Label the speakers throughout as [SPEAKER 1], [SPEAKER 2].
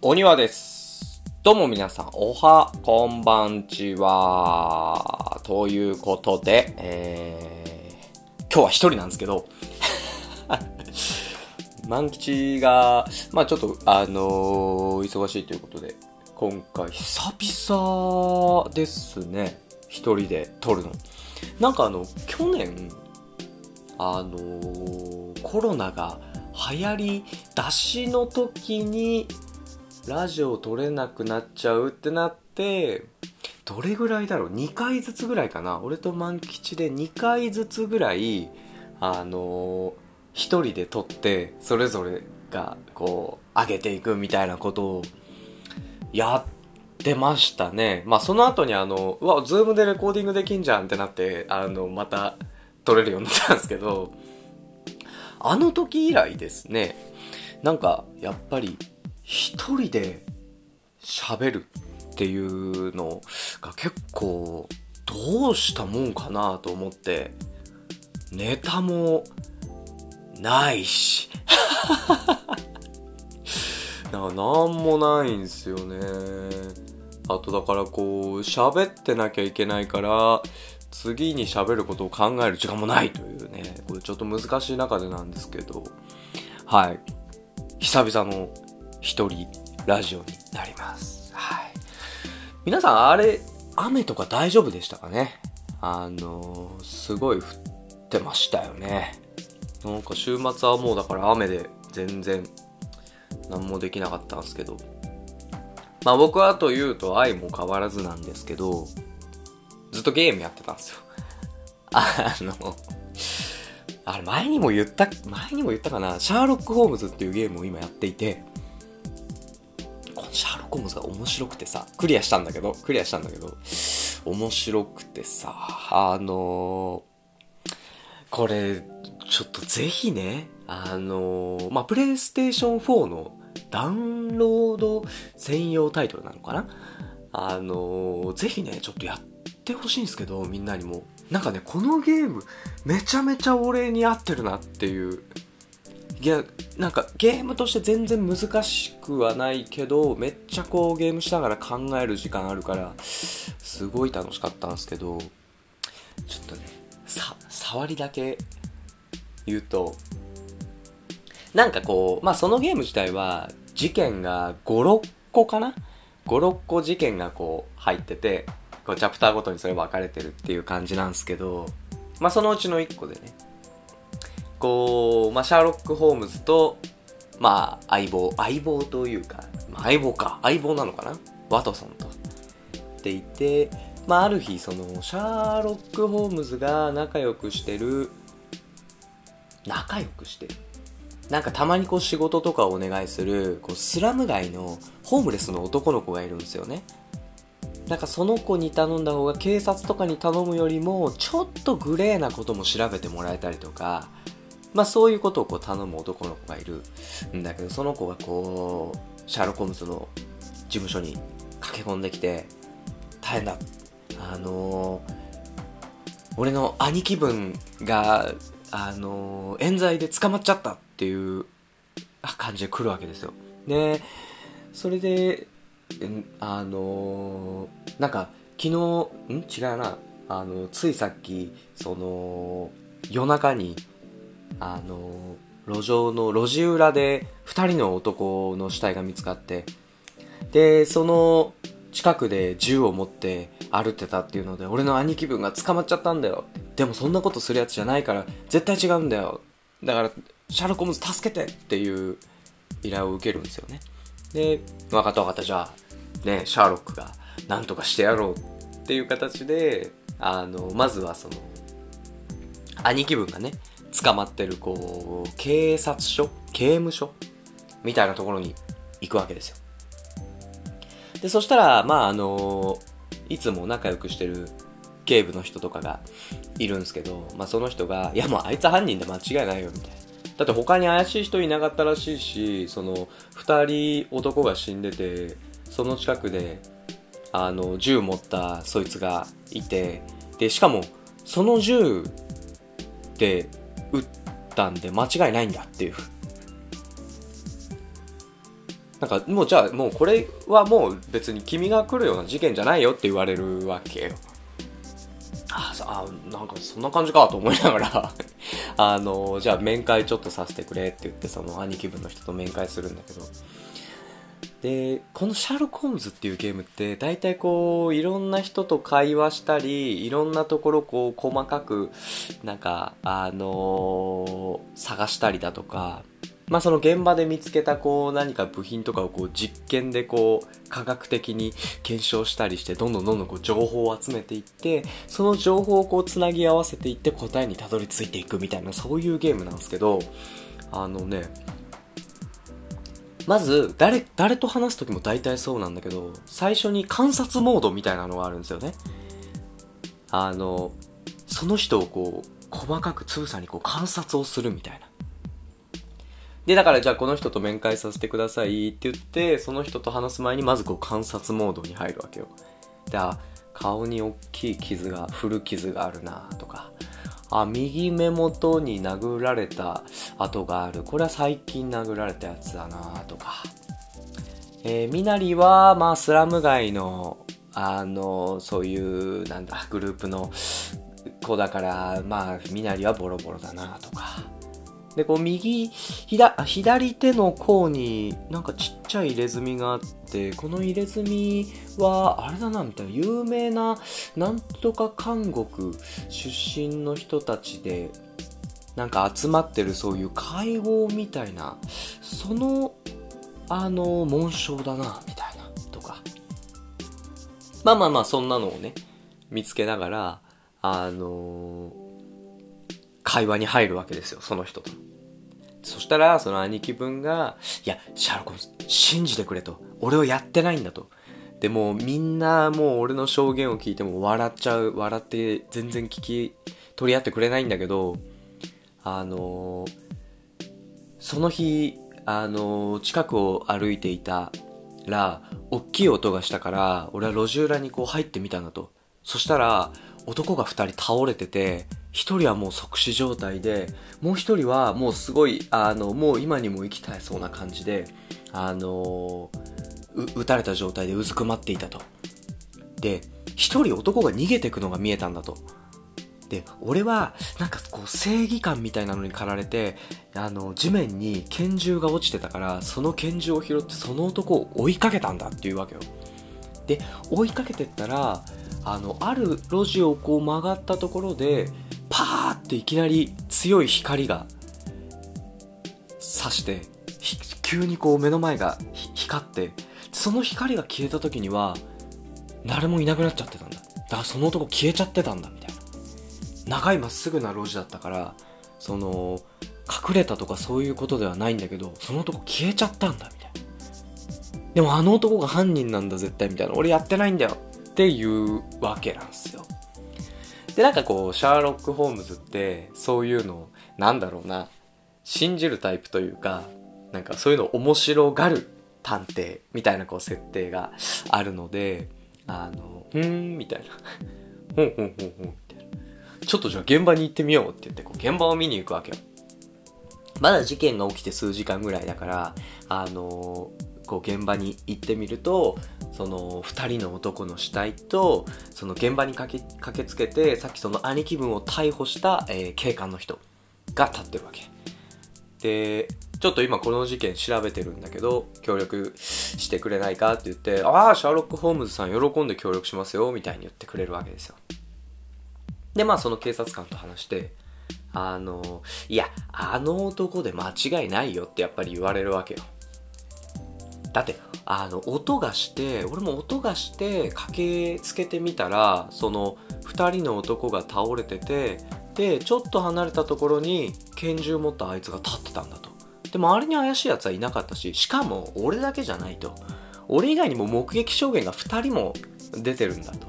[SPEAKER 1] お庭です。どうも皆さん、おは、こんばんちは。ということで、えー、今日は一人なんですけど、万吉が、まあちょっと、あのー忙しいということで、今回、久々ですね。一人で撮るの。なんかあの、去年、あのーコロナが流行り出しの時に、ラジオ撮れなくなっちゃうってなって、どれぐらいだろう ?2 回ずつぐらいかな俺と万吉で2回ずつぐらい、あのー一人で撮って、それぞれが、こう、上げていくみたいなことを、やってましたね。まあ、その後にあの、うわ、ズームでレコーディングできんじゃんってなって、あの、また、撮れるようになったんですけど、あの時以来ですね、なんか、やっぱり、一人で喋るっていうのが結構、どうしたもんかなと思って、ネタも、ないし。なんかなんもないんすよね。あとだからこう、喋ってなきゃいけないから、次に喋ることを考える時間もないというね、これちょっと難しい中でなんですけど、はい。久々の一人ラジオになります。はい。皆さん、あれ、雨とか大丈夫でしたかね？あのーすごい降ってましたよね。なんか週末はもうだから雨で全然何もできなかったんですけど。まあ僕はというと愛も変わらずなんですけど、ずっとゲームやってたんですよ。あの、あれ前にも言った、前にも言ったかな、シャーロック・ホームズっていうゲームを今やっていて、シャーロック・ホームズが面白くてさ、クリアしたんだけど、クリアしたんだけど、面白くてさ、あのこれ、ちょっとぜひね、あのまあ、プレイステーション4のダウンロード専用タイトルなのかな？あのぜひね、ちょっとやってほしいんですけど、みんなにも。なんかね、このゲーム、めちゃめちゃ俺に合ってるなっていう。いや、なんかゲームとして全然難しくはないけど、めっちゃこうゲームしながら考える時間あるから、すごい楽しかったんですけど、ちょっとね、さ、触りだけ言うと、なんかこう、まあそのゲーム自体は、事件が5、6個かな ?5、6個事件がこう入ってて、こうチャプターごとにそれ分かれてるっていう感じなんですけど、まあそのうちの1個でね、こう、まあシャーロック・ホームズと、まあ相棒、相棒というか、まあ、相棒か、相棒なのかな？ワトソンと。っていて、まあある日、その、シャーロック・ホームズが仲良くしてる、仲良くしてる？なんかたまにこう仕事とかをお願いするこうスラム街のホームレスの男の子がいるんですよね。なんかその子に頼んだ方が警察とかに頼むよりもちょっとグレーなことも調べてもらえたりとかまあそういうことをこう頼む男の子がいるんだけどその子がこうシャーロック・ホームズの事務所に駆け込んできて大変だあのー俺の兄貴分があのー冤罪で捕まっちゃったっていう感じで来るわけですよ。で、それで、あのーなんか、昨日、ん？違うな。あの、ついさっき、その、夜中に、あの路上の路地裏で二人の男の死体が見つかって、で、その近くで銃を持って歩ってたっていうので、俺の兄貴分が捕まっちゃったんだよ。でもそんなことするやつじゃないから、絶対違うんだよ。だから、シャーロック・ホームズ助けてっていう依頼を受けるんですよね。で、分かった分かった、じゃあ、ね、シャーロックが何とかしてやろうっていう形で、あの、まずはその、兄貴分がね、捕まってる、こう、警察署？刑務所？みたいなところに行くわけですよ。で、そしたら、まあ、あの、いつも仲良くしてる警部の人とかがいるんですけど、まあ、その人が、いや、もうあいつ犯人で間違いないよ、みたいな。だって他に怪しい人いなかったらしいし、その、二人男が死んでて、その近くで、あの、銃持ったそいつがいて、で、しかも、その銃で打ったんで間違いないんだっていう。なんかもうじゃあもうこれはもう別に君が来るような事件じゃないよって言われるわけよ。ああ、なんかそんな感じかと思いながら あの、じゃあ面会ちょっとさせてくれって言ってその兄貴分の人と面会するんだけど、で、このシャーロック・ホームズっていうゲームって大体こういろんな人と会話したりいろんなところこう細かくなんかあのー、探したりだとかまあその現場で見つけたこう何か部品とかをこう実験でこう科学的に検証したりしてどんどんどんどんこう情報を集めていってその情報をこうつなぎ合わせていって答えにたどり着いていくみたいなそういうゲームなんですけどあのねまず誰誰と話す時も大体そうなんだけど最初に観察モードみたいなのがあるんですよねあのその人をこう細かくつぶさにこう観察をするみたいなで、だからじゃあこの人と面会させてくださいって言って、その人と話す前にまずこう観察モードに入るわけよ。で、あ、顔に大きい傷が、古傷があるなとか、あ、右目元に殴られた跡がある。これは最近殴られたやつだなとか。えー、みなりは、まあ、スラム街の、あの、そういう、なんだ、グループの子だから、まあ、みなりはボロボロだなとか。で、こう右、左、左手の甲になんかちっちゃい入れ墨があって、この入れ墨は、あれだな、みたいな、有名な、なんとか韓国出身の人たちで、なんか集まってるそういう会合みたいな、その、あの、紋章だな、みたいな、とか。まあまあまあ、そんなのをね、見つけながら、あのー、会話に入るわけですよ、その人と。そしたら、その兄貴分が、いや、シャーロック信じてくれと。俺をやってないんだと。でも、みんなもう俺の証言を聞いても笑っちゃう。笑って全然聞き取り合ってくれないんだけど、あのー、その日、あのー、近くを歩いていたら、大きい音がしたから、俺は路地裏にこう入ってみたんだと。そしたら、男が二人倒れてて、一人はもう即死状態で、もう一人はもうすごい、あの、もう今にも生きたいそうな感じで、あの撃たれた状態でうずくまっていたと。で、一人男が逃げていくのが見えたんだと。で、俺は、なんかこう正義感みたいなのに駆られて、あの、地面に拳銃が落ちてたから、その拳銃を拾ってその男を追いかけたんだっていうわけよ。で、追いかけてったら、あの、ある路地をこう曲がったところで、パーっていきなり強い光が差して、急にこう目の前が光って、その光が消えた時には、誰もいなくなっちゃってたんだ。だからその男消えちゃってたんだ、みたいな。長いまっすぐな路地だったから、その、隠れたとかそういうことではないんだけど、その男消えちゃったんだ、みたいな。でもあの男が犯人なんだ、絶対、みたいな。俺やってないんだよ。っていうわけなんですよ。で、なんかこう、シャーロック・ホームズって、そういうの、なんだろうな、信じるタイプというか、なんかそういうの面白がる探偵みたいなこう設定があるので、あの、ふーん、みたいな。ほんほんほんほん、みたいな。ちょっとじゃあ現場に行ってみようって言って、こう現場を見に行くわけよ。まだ事件が起きて数時間ぐらいだから、あのこう現場に行ってみると、その2人の男の死体とその現場に駆け駆けつけてさっきその兄貴分を逮捕した、えー、警官の人が立ってるわけ。でちょっと今この事件調べてるんだけど協力してくれないかって言ってああシャーロック・ホームズさん喜んで協力しますよみたいに言ってくれるわけですよ。でまあその警察官と話してあのいやあの男で間違いないよってやっぱり言われるわけよ。だってあの、音がして、俺も音がして、駆けつけてみたら、その、2人の男が倒れてて、で、ちょっと離れたところに拳銃持ったあいつが立ってたんだと。で、周りに怪しい奴はいなかったし、しかも俺だけじゃないと。俺以外にも目撃証言が2人も出てるんだと。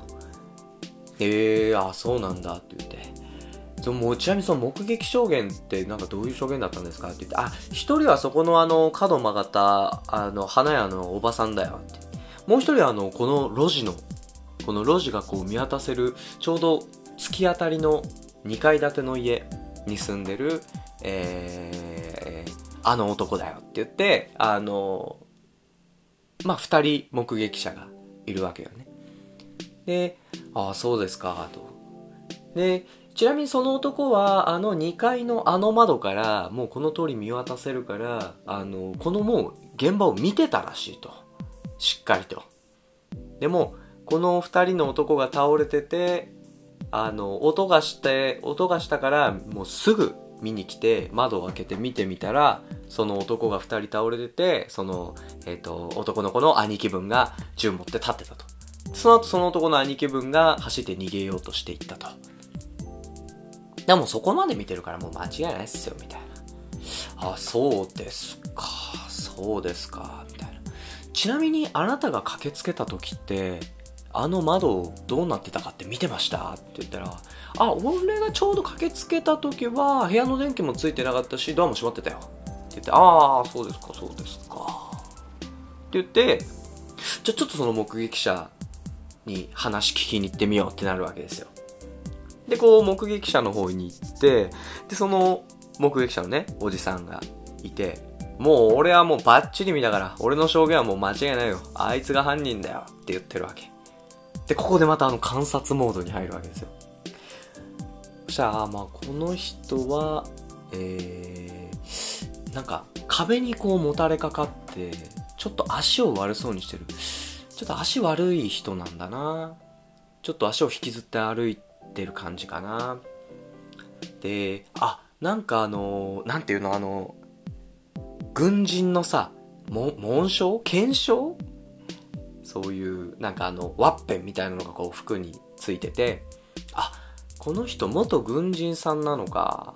[SPEAKER 1] えー、あ、そうなんだって言って。そのちなみにその目撃証言ってなんかどういう証言だったんですかって言って、あ、一人はそこのあの角曲がったあの花屋のおばさんだよって。もう一人はあのこの路地の、この路地がこう見渡せるちょうど突き当たりの2階建ての家に住んでる、えー、あの男だよって言って、あの、まあ二人目撃者がいるわけよね。で、ああ、そうですか、と。で、ちなみにその男は、あの2階のあの窓から、もうこの通り見渡せるから、あの、このもう現場を見てたらしいと。しっかりと。でも、この2人の男が倒れてて、あの、音がして、音がしたから、もうすぐ見に来て、窓を開けて見てみたら、その男が2人倒れてて、その、えっ、ー、と、男の子の兄貴分が銃持って立ってたと。その後その男の兄貴分が走って逃げようとしていったと。でもそこまで見てるからもう間違いないっすよ、みたいな。あ、そうですか、そうですか、みたいな。ちなみにあなたが駆けつけた時って、あの窓どうなってたかって見てました？って言ったら、あ、俺がちょうど駆けつけた時は部屋の電気もついてなかったし、ドアも閉まってたよ。って言って、ああ、そうですか、そうですか。って言って、じゃあ、ちょっとその目撃者に話聞きに行ってみようってなるわけですよ。で、こう、目撃者の方に行って、で、その目撃者のね、おじさんがいて、もう俺はもうバッチリ見たから、俺の証言はもう間違いないよ。あいつが犯人だよって言ってるわけ。で、ここでまたあの観察モードに入るわけですよ。そしたら、まあこの人は、えー、なんか壁にこうもたれかかって、ちょっと足を悪そうにしてる。ちょっと足悪い人なんだな。ちょっと足を引きずって歩いてる感じかな。で、あ、なんかあの、なんていうのあの、軍人のさ、紋章？検証そういうなんかあのワッペンみたいなのがこう服についててあこの人元軍人さんなのか。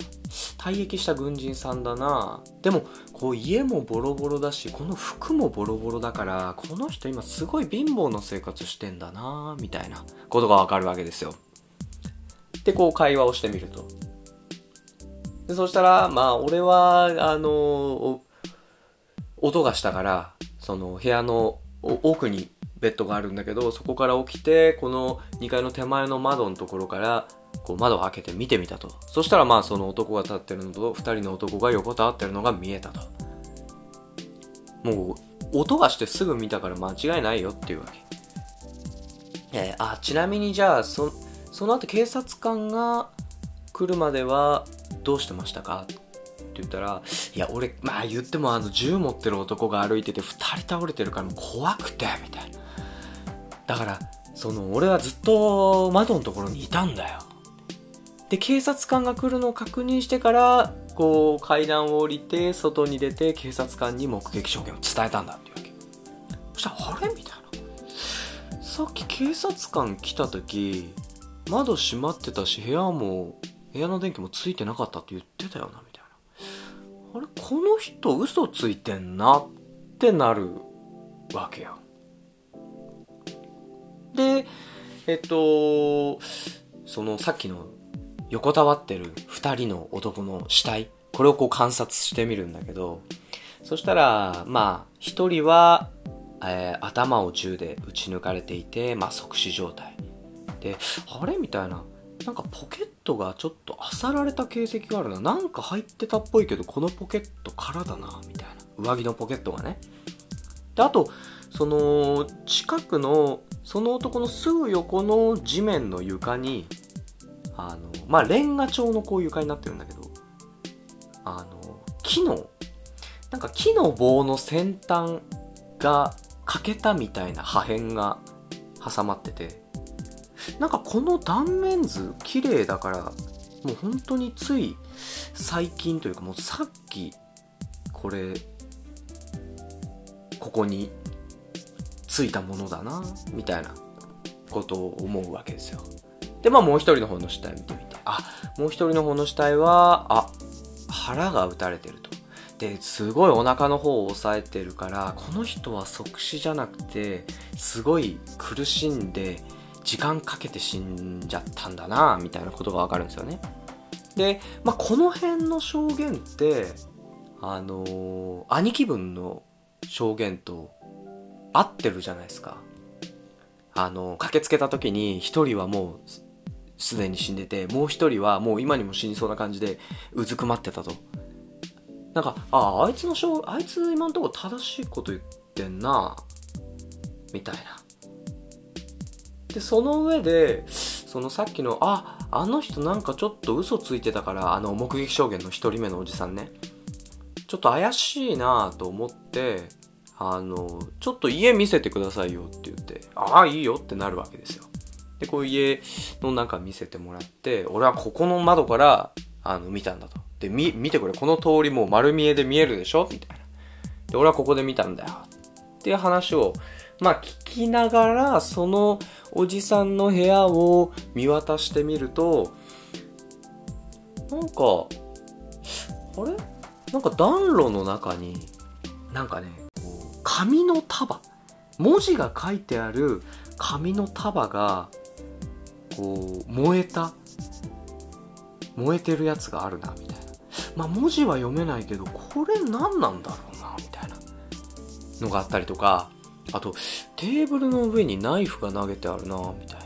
[SPEAKER 1] 退役した軍人さんだな。でもこう家もボロボロだしこの服もボロボロだからこの人今すごい貧乏な生活してんだなみたいなことがわかるわけですよ。でこう会話をしてみるとでそしたらまあ俺はあの音がしたからその部屋の奥にベッドがあるんだけど、そこから起きて、この2階の手前の窓のところから、こう窓を開けて見てみたと。そしたらまあその男が立ってるのと、2人の男が横たわってるのが見えたと。もう、音がしてすぐ見たから間違いないよっていうわけ。えー、あ、ちなみにじゃあ、そ、その後警察官が来るまではどうしてましたかって言ったら、いや、俺、まあ言ってもあの銃持ってる男が歩いてて2人倒れてるから怖くて、みたいな。だからその俺はずっと窓のところにいたんだよ。で警察官が来るのを確認してからこう階段を降りて外に出て警察官に目撃証言を伝えたんだっていうわけ。そしたらあれ？みたいな。さっき警察官来た時窓閉まってたし部屋も部屋の電気もついてなかったって言ってたよなみたいなあれこの人嘘ついてんなってなるわけよで、えっと、そのさっきの横たわってる二人の男の死体、これをこう観察してみるんだけど、そしたら、まあ、一人は、えー、頭を銃で撃ち抜かれていて、まあ、即死状態。で、あれ？みたいな。なんかポケットがちょっと漁られた形跡があるな。なんか入ってたっぽいけど、このポケット空だな、みたいな。上着のポケットがね。で、あと、その、近くのその男のすぐ横の地面の床に、あの、まあ、レンガ調のこう床になってるんだけど、あの、木の、なんか木の棒の先端が欠けたみたいな破片が挟まってて、なんかこの断面図綺麗だから、もう本当につい最近というかもうさっき、これ、ここについたものだなみたいなことを思うわけですよ。でまあもう一人の方の死体見てみてあ。もう一人の方の死体はあ腹が打たれてると。ですごいお腹の方を押さえてるからこの人は即死じゃなくてすごい苦しんで時間かけて死んじゃったんだなみたいなことがわかるんですよねで、まあ、この辺の証言ってあのー、兄貴分の証言と合ってるじゃないですか。あの、駆けつけた時に一人はもうすでに死んでて、もう一人はもう今にも死にそうな感じでうずくまってたと。なんか、ああ、あいつの証、あいつ今んとこ正しいこと言ってんな。みたいな。で、その上で、そのさっきの、あ、あの人なんかちょっと嘘ついてたから、あの目撃証言の一人目のおじさんね。ちょっと怪しいなと思って、あの、ちょっと家見せてくださいよって言って、ああ、いいよってなるわけですよ。で、こう家の中見せてもらって、俺はここの窓から、あの、見たんだと。で、見てくれ、この通りもう丸見えで見えるでしょみたいな。で、俺はここで見たんだよ。っていう話を、まあ聞きながら、そのおじさんの部屋を見渡してみると、なんか、あれ？なんか暖炉の中に、なんかね、紙の束。文字が書いてある紙の束が、こう、燃えた、燃えてるやつがあるな、みたいな。まあ文字は読めないけど、これ何なんだろうな、みたいなのがあったりとか、あと、テーブルの上にナイフが投げてあるな、みたいな。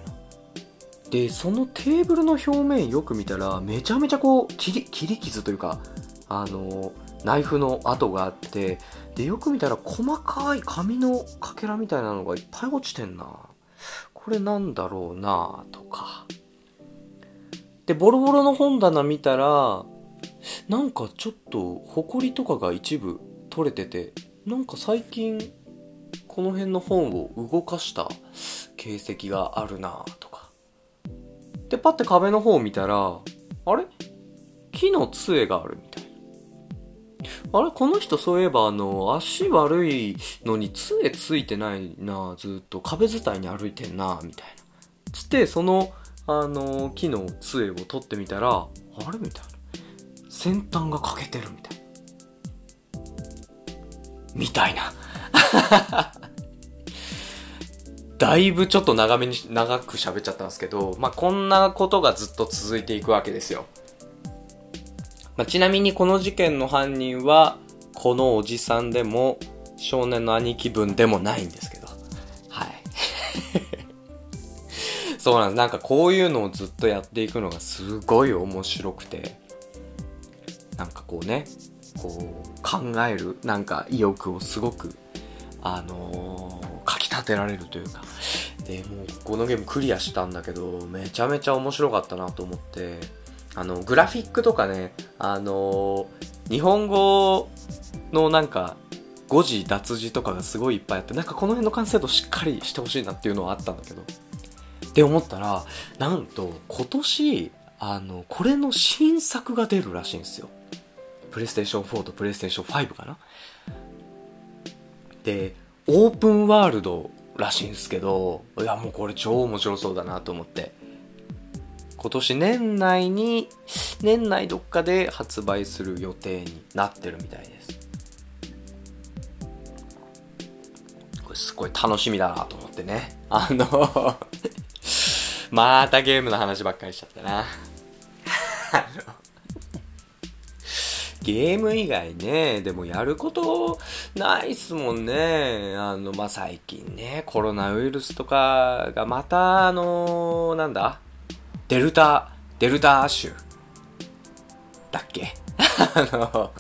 [SPEAKER 1] で、そのテーブルの表面よく見たら、めちゃめちゃこう、切り、切り傷というか、あの、ナイフの跡があって、で、よく見たら細かい紙のかけらみたいなのがいっぱい落ちてんな。これなんだろうなとか。で、ボロボロの本棚見たら、なんかちょっと、埃とかが一部取れてて、なんか最近、この辺の本を動かした形跡があるなとか。で、パッて壁の方を見たら、あれ？木の杖があるみたいな。あれ？この人そういえばあの、足悪いのに杖ついてないなずっと壁伝いに歩いてんなみたいな。つって、その、あの、木の杖を取ってみたら、あれ？みたいな。先端が欠けてるみたいな。みたいな。だいぶちょっと長めに、長く喋っちゃったんですけど、まあ、こんなことがずっと続いていくわけですよ。まあ、ちなみにこの事件の犯人は、このおじさんでも、少年の兄貴分でもないんですけど。はい。そうなんです。なんかこういうのをずっとやっていくのがすごい面白くて、なんかこうね、こう考えるなんか意欲をすごくあのー、立てられるというか。でもうこのゲームクリアしたんだけどめちゃめちゃ面白かったなと思って。あのグラフィックとかねあの、日本語のなんか誤字脱字とかがすごいいっぱいあってなんかこの辺の完成度しっかりしてほしいなっていうのはあったんだけど。って思ったらなんと今年あのこれの新作が出るらしいんですよ。プレイステーション4とプレイステーション5かな。で、オープンワールドらしいんですけど、いやもうこれ超面白そうだなと思って。今年年内に、年内どっかで発売する予定になってるみたいです。これすごい楽しみだなと思ってね。あの またゲームの話ばっかりしちゃったな。ゲーム以外ね、でもやることないっすもんね。あの、まあ、最近ね、コロナウイルスとかがまた、あのー、なんだ？デルタ、デルタ種。だっけ？あの、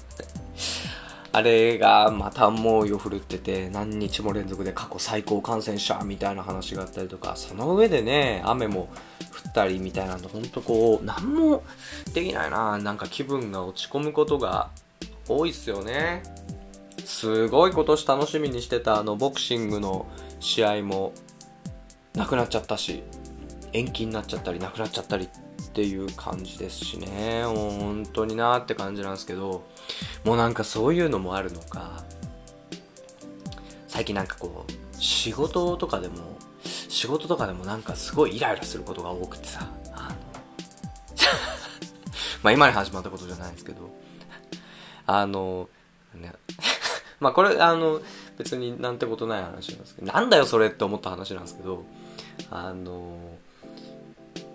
[SPEAKER 1] あれがまた猛威を振るってて何日も連続で過去最高感染者みたいな話があったりとかその上でね雨も降ったりみたいなんでほんとこう何もできないな。なんか気分が落ち込むことが多いっすよね。すごい今年楽しみにしてたあのボクシングの試合もなくなっちゃったし延期になっちゃったりなくなっちゃったりっていう感じですしね。もう本当になって感じなんですけどもうなんかそういうのもあるのか。最近なんかこう仕事とかでも仕事とかでもなんかすごいイライラすることが多くてさ。あの まあ今に始まったことじゃないですけど。あのね まあこれあの別になんてことない話なんですけどなんだよそれって思った話なんですけどあの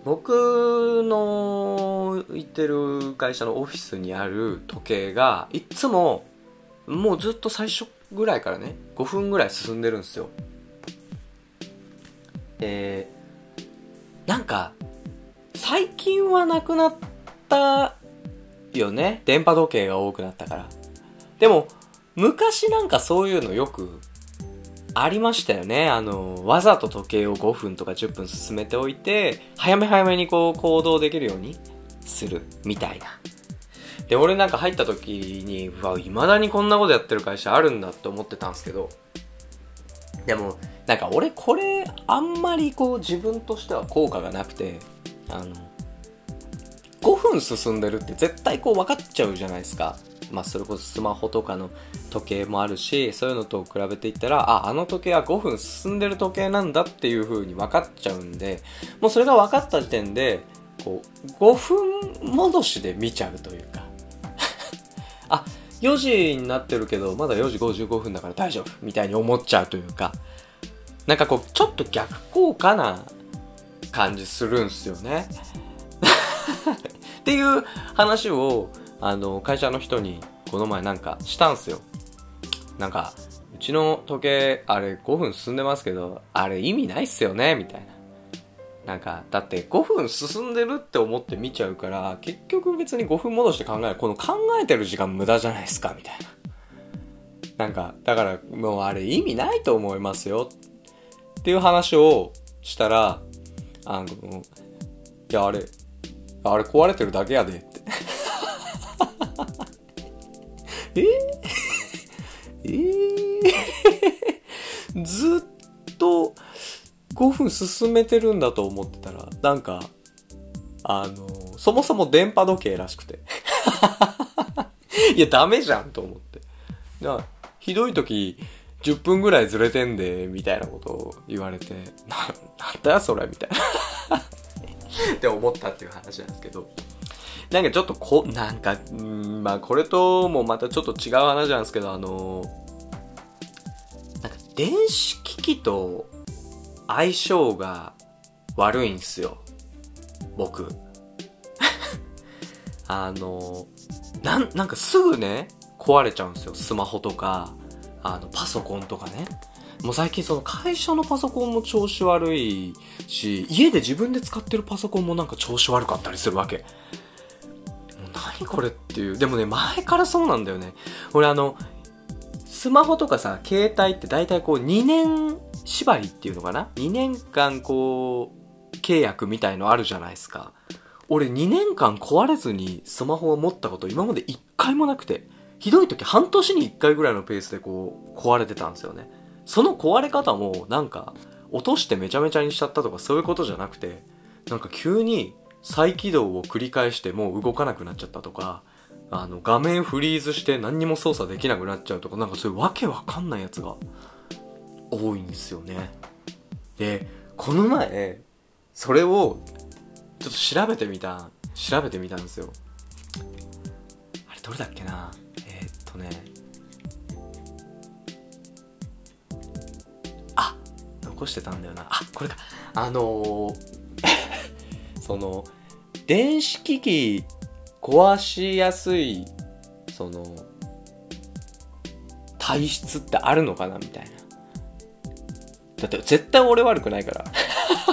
[SPEAKER 1] 僕の行ってる会社のオフィスにある時計がいっつももうずっと最初ぐらいからね5分ぐらい進んでるんですよ。でなんか最近はなくなったよね。電波時計が多くなったから。でも昔なんかそういうのよくありましたよね。あの、わざと時計を5分とか10分進めておいて、早め早めにこう行動できるようにする、みたいな。で、俺なんか入った時に、うわ、未だにこんなことやってる会社あるんだって思ってたんですけど、でも、なんか俺これ、あんまりこう自分としては効果がなくて、あの、5分進んでるって絶対こう分かっちゃうじゃないですか。まあ、それこそスマホとかの時計もあるし、そういうのと比べていったら、あ、あの時計は5分進んでる時計なんだっていう風に分かっちゃうんで、もうそれが分かった時点で、こう、5分戻しで見ちゃうというか。あ、4時になってるけど、まだ4時55分だから大丈夫みたいに思っちゃうというか、なんかこう、ちょっと逆効果な感じするんすよね。っていう話を、あの、会社の人にこの前なんかしたんすよ。なんか、うちの時計、あれ5分進んでますけど、あれ意味ないっすよねみたいな。なんか、だって5分進んでるって思って見ちゃうから、結局別に5分戻して考える。この考えてる時間無駄じゃないですかみたいな。なんか、だからもうあれ意味ないと思いますよ。っていう話をしたら、あの、いや、あれ、あれ壊れてるだけやでって。え？え？ー、ずっと5分進めてるんだと思ってたら、なんか、あの、そもそも電波時計らしくて。いや、ダメじゃんと思って。だひどい時、10分ぐらいずれてんで、みたいなことを言われて、な、なんだよそれみたいなって思ったっていう話なんですけど。なんかちょっとこ、なんか、んまあこれともまたちょっと違う話なんですけど、あのなんか電子機器と相性が悪いんすよ。僕。あのなん、なんかすぐね、壊れちゃうんですよ。スマホとか、あの、パソコンとかね。もう最近その会社のパソコンも調子悪いし、家で自分で使ってるパソコンもなんか調子悪かったりするわけ。何これっていう。でもね、前からそうなんだよね。俺あの、スマホとかさ、携帯って大体こう2年縛りっていうのかな ?2 年間こう、契約みたいのあるじゃないですか。俺2年間壊れずにスマホを持ったこと今まで1回もなくて、ひどい時半年に1回ぐらいのペースでこう、壊れてたんですよね。その壊れ方もなんか、落としてめちゃめちゃにしちゃったとかそういうことじゃなくて、なんか急に再起動を繰り返してもう動かなくなっちゃったとか、あの、画面フリーズして何にも操作できなくなっちゃうとか、なんかそういうわけわかんないやつが多いんですよね。で、この前、それをちょっと調べてみた、調べてみたんですよ。あれどれだっけな？えー、っとね、あ残してたんだよな。あ、これか。あのー その、電子機器壊しやすい、その、体質ってあるのかなみたいな。だって絶対俺悪くないから。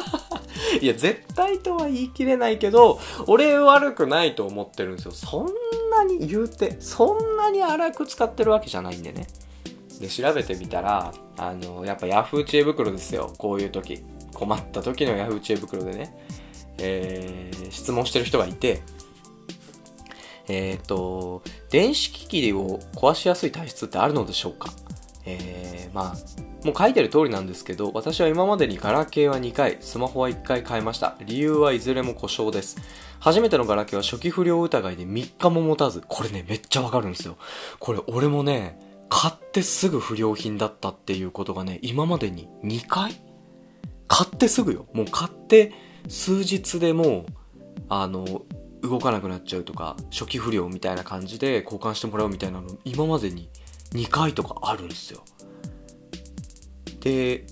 [SPEAKER 1] いや、絶対とは言い切れないけど、俺悪くないと思ってるんですよ。そんなに言うて、そんなに荒く使ってるわけじゃないんでね。で、調べてみたら、あの、やっぱ Yahoo 知恵袋ですよ。こういう時。困った時の Yahoo 知恵袋でね。えー、質問してる人がいて、えっ、ー、と、電子機器を壊しやすい体質ってあるのでしょうか？えー、まあ、もう書いてる通りなんですけど、私は今までにガラケーは2回、スマホは1回変えました。理由はいずれも故障です。初めてのガラケーは初期不良疑いで3日も持たず、これね、めっちゃわかるんですよ。これ俺もね、買ってすぐ不良品だったっていうことがね、今までに2回？買ってすぐよ。もう買って数日でも、あの、動かなくなっちゃうとか、初期不良みたいな感じで交換してもらうみたいなの、今までに2回とかあるんですよ。で、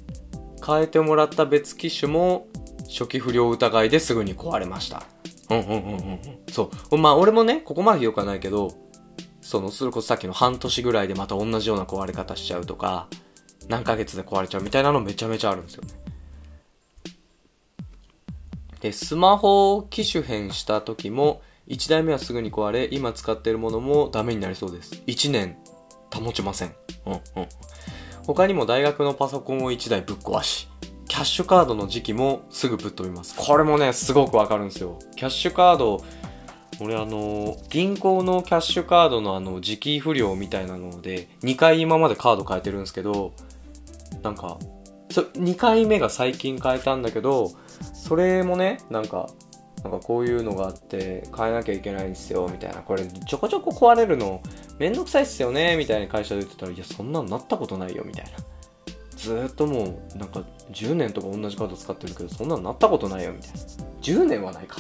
[SPEAKER 1] 変えてもらった別機種も、初期不良疑いですぐに壊れました。うんうんうんうん。そう。まあ俺もね、ここまでよくはないけど、その、それこそさっきの半年ぐらいでまた同じような壊れ方しちゃうとか、何ヶ月で壊れちゃうみたいなのめちゃめちゃあるんですよね。で、スマホを機種変した時も、1台目はすぐに壊れ、今使っているものもダメになりそうです。1年保ちません。うんうん。他にも大学のパソコンを1台ぶっ壊し、キャッシュカードの時期もすぐぶっ飛びます。これもね、すごくわかるんですよ。キャッシュカード、俺あの、銀行のキャッシュカードのあの、時期不良みたいなので、2回今までカード変えてるんですけど、なんか、そ2回目が最近変えたんだけど、それもね、なんか、なんかこういうのがあって変えなきゃいけないんですよ、みたいな。これちょこちょこ壊れるのめんどくさいっすよね、みたいに会社で言ってたら、いや、そんなんなったことないよ、みたいな。ずーっともう、なんか10年とか同じカード使ってるけど、そんなんなったことないよ、みたいな。10年はないか。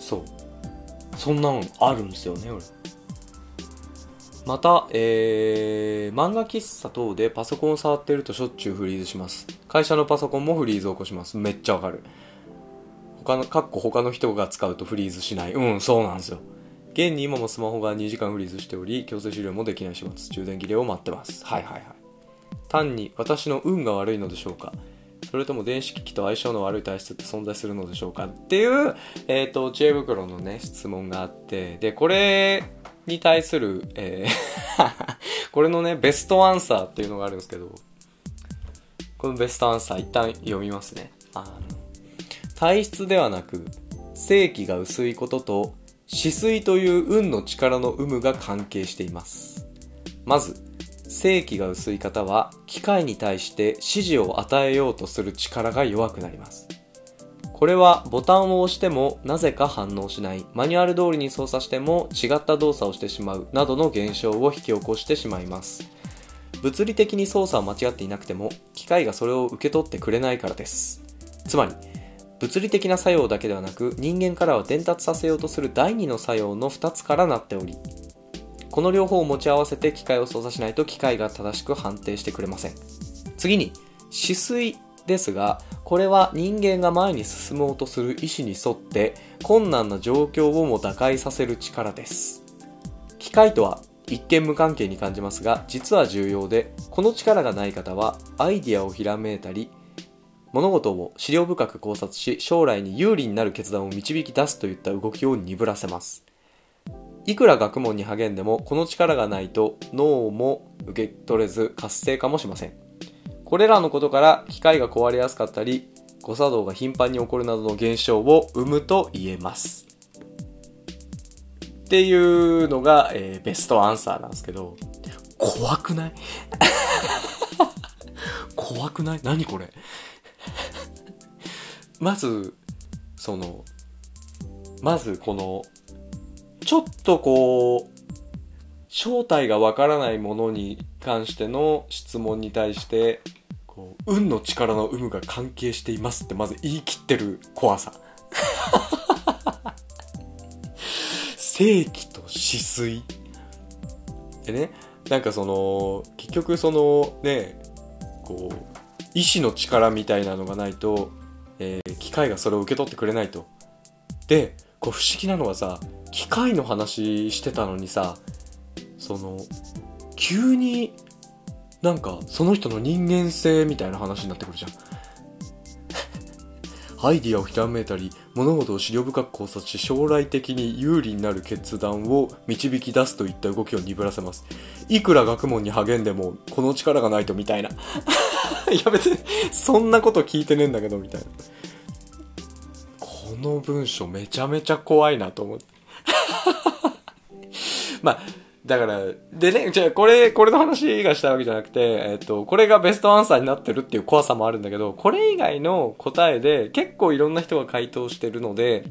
[SPEAKER 1] そう。そんなんあるんですよね、俺。また、えー、漫画喫茶等でパソコンを触ってるとしょっちゅうフリーズします。会社のパソコンもフリーズ起こします。めっちゃわかる。他の、かっこ他の人が使うとフリーズしない。うん、そうなんですよ。現に今もスマホが2時間フリーズしており、強制終了もできない始末、充電切れを待ってます。はいはいはい。単に私の運が悪いのでしょうかそれとも電子機器と相性の悪い体質って存在するのでしょうかっていう、えっ、と、知恵袋のね、質問があって、で、これに対する、えー これのね、ベストアンサーっていうのがあるんですけど、このベストアンサー一旦読みますね。あの、体質ではなく、正気が薄いことと、止水という運の力の有無が関係しています。まず、正気が薄い方は、機械に対して指示を与えようとする力が弱くなります。これはボタンを押してもなぜか反応しない、マニュアル通りに操作しても違った動作をしてしまうなどの現象を引き起こしてしまいます。物理的に操作を間違っていなくても、機械がそれを受け取ってくれないからです。つまり、物理的な作用だけではなく、人間からは伝達させようとする第二の作用の2つからなっており、この両方を持ち合わせて機械を操作しないと機械が正しく判定してくれません。次に、止水ですが、これは人間が前に進もうとする意思に沿って困難な状況をも打開させる力です。機械とは一見無関係に感じますが、実は重要で、この力がない方はアイディアをひらめいたり、物事を資料深く考察し、将来に有利になる決断を導き出すといった動きを鈍らせます。いくら学問に励んでも、この力がないと脳も受け取れず活性化もしません。これらのことから機械が壊れやすかったり、誤作動が頻繁に起こるなどの現象を生むと言えます。っていうのが、えーベストアンサーなんですけど、怖くない？怖くない？何これ？まず、その、まずこの、ちょっとこう、正体がわからないものに関しての質問に対して、こう、運の力の有無が関係していますってまず言い切ってる怖さ。正気と止水。でね、なんかその、結局そのね、こう、意志の力みたいなのがないと、えー機械がそれを受け取ってくれないと。で、こう不思議なのはさ、機械の話してたのにさ、その、急になんかその人の人間性みたいな話になってくるじゃん。アイディアをひらめいたり、物事を資料深く考察し、将来的に有利になる決断を導き出すといった動きを鈍らせます。いくら学問に励んでも、この力がないとみたいな。いや別に、そんなこと聞いてねえんだけど、みたいな。この文章めちゃめちゃ怖いなと思って。まあ、だから、でね、じゃあこれ、これの話がしたわけじゃなくて、えっと、これがベストアンサーになってるっていう怖さもあるんだけど、これ以外の答えで結構いろんな人が回答してるので、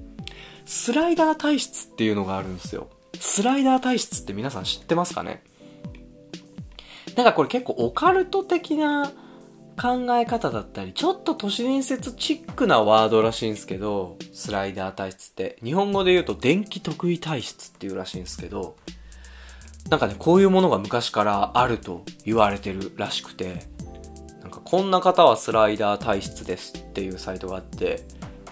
[SPEAKER 1] スライダー体質っていうのがあるんですよ。スライダー体質って皆さん知ってますかね？なんかこれ結構オカルト的な考え方だったり、ちょっと都市伝説チックなワードらしいんですけど、スライダー体質って。日本語で言うと電気得意体質っていうらしいんですけど、なんかね、こういうものが昔からあると言われてるらしくて、なんかこんな方はスライダー体質ですっていうサイトがあって、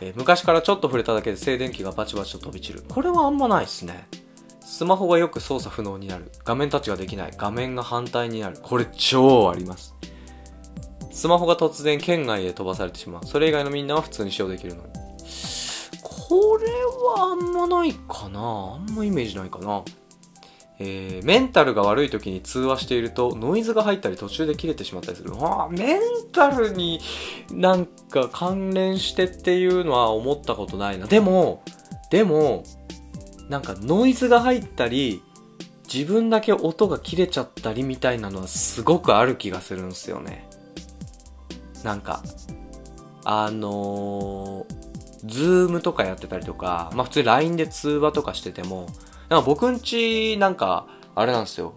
[SPEAKER 1] えー昔からちょっと触れただけで静電気がバチバチと飛び散る。これはあんまないですね。スマホがよく操作不能になる。画面タッチができない。画面が反対になる。これ超あります。スマホが突然県外へ飛ばされてしまう。それ以外のみんなは普通に使用できるのに。これはあんまないかなあんまイメージないかな。えー、メンタルが悪い時に通話しているとノイズが入ったり途中で切れてしまったりする。ああ、メンタルになんか関連してっていうのは思ったことないな。でも、でも、なんかノイズが入ったり、自分だけ音が切れちゃったりみたいなのはすごくある気がするんですよね。なんか、あのー、ズームとかやってたりとか、まあ普通 LINE で通話とかしてても、なんか僕んちなんか、あれなんですよ。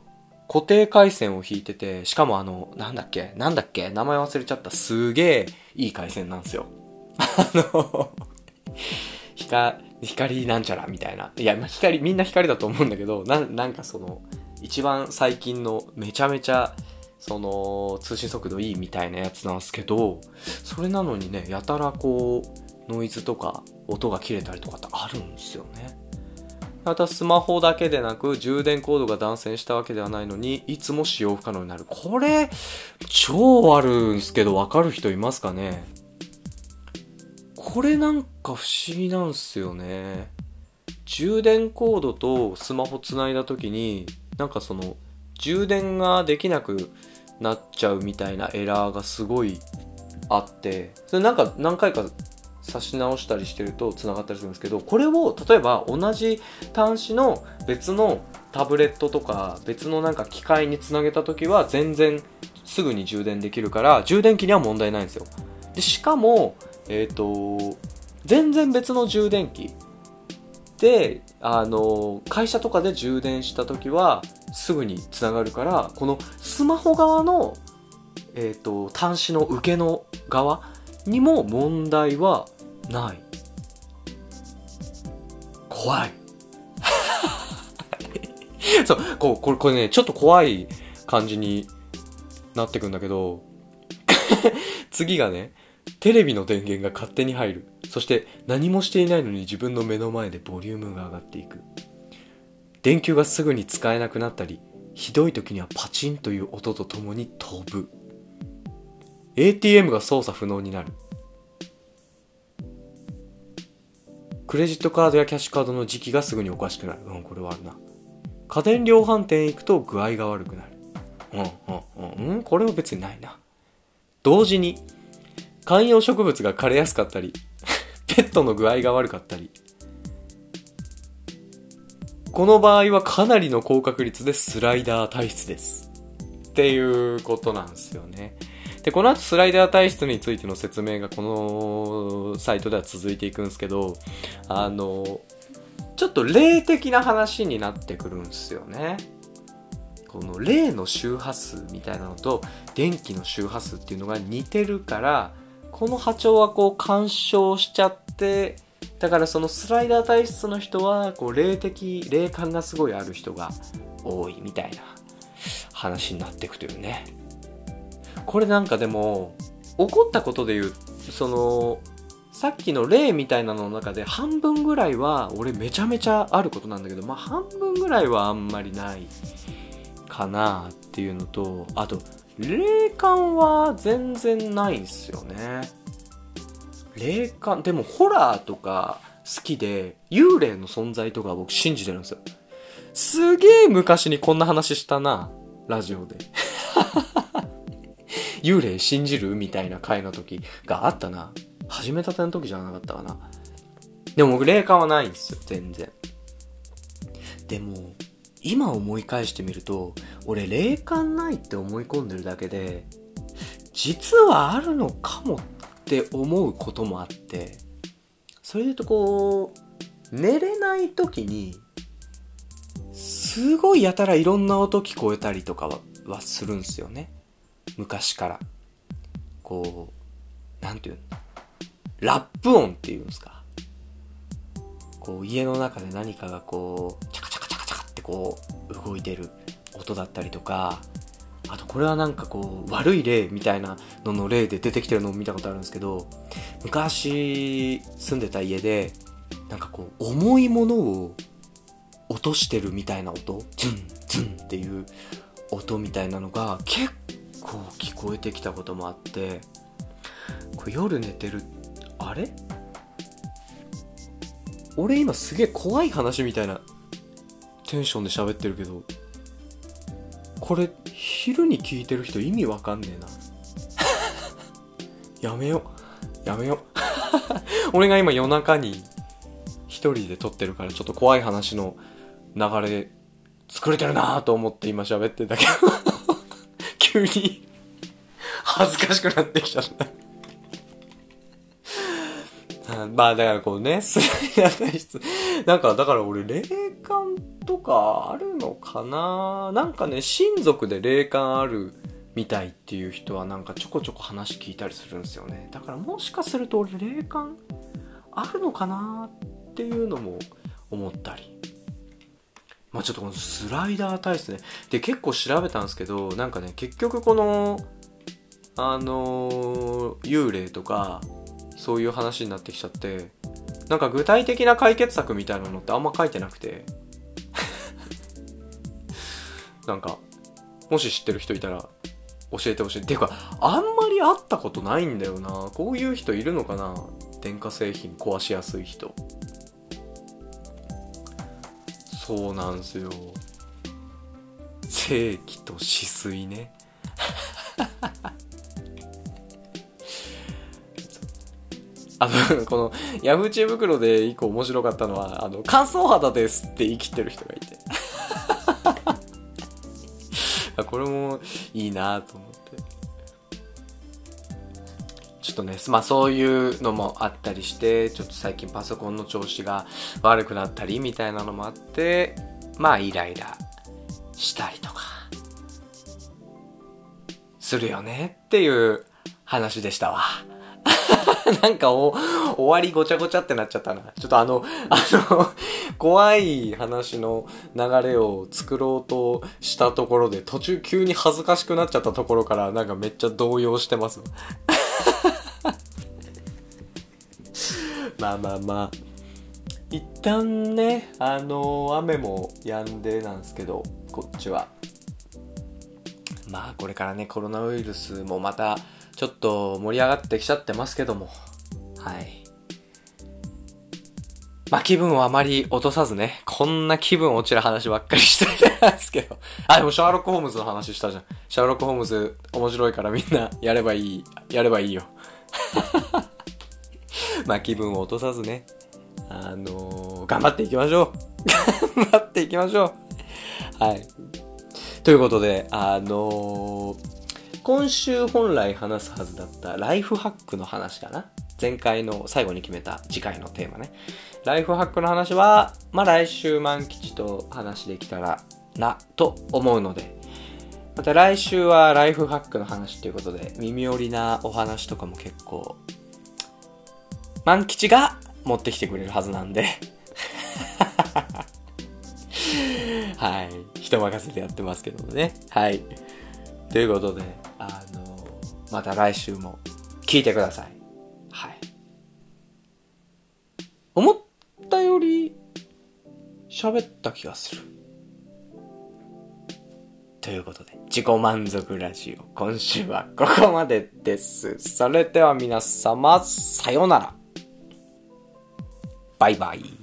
[SPEAKER 1] 固定回線を引いてて、しかもあの、なんだっけなんだっけ名前忘れちゃった。すげえいい回線なんですよ。あの、光、光なんちゃらみたいな。いや、まあ、光、みんな光だと思うんだけど、な、なんかその、一番最近のめちゃめちゃ、その、通信速度いいみたいなやつなんですけど、それなのにね、やたらこう、ノイズとか音が切れたりとかってあるんですよね。またスマホだけでなく充電コードが断線したわけではないのにいつも使用不可能になる。これ、超あるんすけどわかる人いますかね？これなんか不思議なんすよね。充電コードとスマホつないだ時に、なんかその、充電ができなくなっちゃうみたいなエラーがすごいあって、それなんか何回か差し直したりしてると繋がったりするんですけど、これを例えば同じ端子の別のタブレットとか別のなんか機械につなげた時は全然すぐに充電できるから充電器には問題ないんですよ。で、しかも、えっ、ー、と、全然別の充電器で、あの、会社とかで充電した時はすぐにつながるから、このスマホ側の、えっ、ー、と、端子の受けの側にも問題はない。怖い。そう、こう、これ、これね、ちょっと怖い感じになってくんだけど、次がね、テレビの電源が勝手に入る。そして何もしていないのに自分の目の前でボリュームが上がっていく。電球がすぐに使えなくなったり、ひどい時にはパチンという音とともに飛ぶ。ATM が操作不能になる。クレジットカードやキャッシュカードの時期がすぐにおかしくなる。うん、これはあるな。家電量販店行くと具合が悪くなる。うん、うん、うん、これは別にないな。同時に、観葉植物が枯れやすかったり、ペットの具合が悪かったり、この場合はかなりの高確率でスライダー体質です。っていうことなんですよね。で、この後スライダー体質についての説明がこのサイトでは続いていくんですけど、あの、ちょっと霊的な話になってくるんですよね。この霊の周波数みたいなのと電気の周波数っていうのが似てるから、この波長はこう干渉しちゃって、だからそのスライダー体質の人は、こう霊的、霊感がすごいある人が多いみたいな話になっていくというね。これなんかでも、起こったことで言う、その、さっきの例みたいなのの中で半分ぐらいは俺めちゃめちゃあることなんだけど、まあ半分ぐらいはあんまりないかなっていうのと、あと、霊感は全然ないんすよね。霊感、でもホラーとか好きで、幽霊の存在とか僕信じてるんですよ。すげえ昔にこんな話したな、ラジオで。幽霊信じるみたいな回の時があったな。始めたての時じゃなかったかな。でも僕霊感はないんですよ、全然。でも、今思い返してみると、俺霊感ないって思い込んでるだけで、実はあるのかもって思うこともあって、それで言うとこう、寝れない時に、すごいやたらいろんな音聞こえたりとかははするんすよね。昔から。こうなんていうの？ラップ音っていうんですか。こう家の中で何かがこうチャカチャカチャカチャカってこう動いてる音だったりとかあとこれはなんかこう悪い例みたいなのの例で出てきてるのを見たことあるんですけど昔住んでた家でなんかこう重いものを落としてるみたいな音ズンズンっていう音みたいなのが結構聞こえてきたこともあってこれ夜寝てるあれ？俺今すげえ怖い話みたいなテンションで喋ってるけど、これ、昼に聞いてる人意味わかんねえな。やめよう。やめよう。俺が今夜中に一人で撮ってるからちょっと怖い話の流れ作れてるなと思って今喋ってんだけどに恥ずかしくなってきちゃった まあだからこうね、スライダー体質。なんかだから俺霊感とかあるのかな？なんかね、親族で霊感あるみたいっていう人はなんかちょこちょこ話聞いたりするんですよね。だからもしかすると俺霊感あるのかなっていうのも思ったり。まあちょっとこのスライダー体質ね。で結構調べたんですけど、なんかね、結局この、あのー、幽霊とか、そういう話になってきちゃってなんか具体的な解決策みたいなのってあんま書いてなくて。なんかもし知ってる人いたら教えてほしい。ていうかあんまり会ったことないんだよな。こういう人いるのかな。電化製品壊しやすい人。そうなんすよ正規と止水ね あの、この、ヤフー知恵袋で一個面白かったのは、あの、乾燥肌ですって言い切ってる人がいて。これもいいなと思って。とね、まあそういうのもあったりして、ちょっと最近パソコンの調子が悪くなったりみたいなのもあって、まあイライラしたりとか、するよねっていう話でしたわ。なんかお、終わりごちゃごちゃってなっちゃったな。ちょっとあの、あの、怖い話の流れを作ろうとしたところで、途中急に恥ずかしくなっちゃったところから、なんかめっちゃ動揺してます。まあまあまあ。一旦ね、あの、雨も止んでなんですけど、こっちは。まあこれからね、コロナウイルスもまた、ちょっと盛り上がってきちゃってますけども、はい。まあ、気分をあまり落とさずね、こんな気分落ちる話ばっかりしてたんですけど。あ、でもシャーロック・ホームズの話したじゃん。シャーロック・ホームズ面白いからみんなやればいい、やればいいよ。まあ、気分を落とさずね、あのー、頑張っていきましょう。頑張っていきましょう。はい。ということで、あのー今週本来話すはずだったライフハックの話かな前回の最後に決めた次回のテーマね。ライフハックの話は、まあ来週万吉と話できたらなと思うので、また来週はライフハックの話ということで、耳寄りなお話とかも結構、万吉が持ってきてくれるはずなんで はい。人任せでやってますけどもね。はい。ということで、あの、また来週も聞いてください。はい。思ったより喋った気がする。ということで、自己満足ラジオ、今週はここまでです。それでは皆様、さようなら。バイバイ。